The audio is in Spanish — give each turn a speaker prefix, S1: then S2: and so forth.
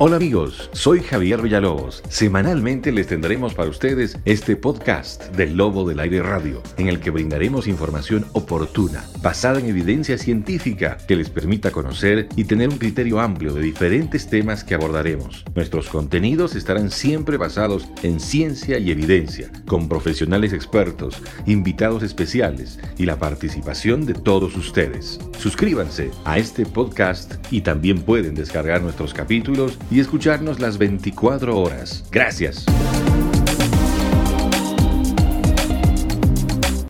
S1: Hola amigos, soy Javier Villalobos. Semanalmente les tendremos para ustedes este podcast del Lobo del Aire Radio, en el que brindaremos información oportuna, basada en evidencia científica que les permita conocer y tener un criterio amplio de diferentes temas que abordaremos. Nuestros contenidos estarán siempre basados en ciencia y evidencia, con profesionales expertos, invitados especiales y la participación de todos ustedes. Suscríbanse a este podcast y también pueden descargar nuestros capítulos y escucharnos las 24 horas. Gracias.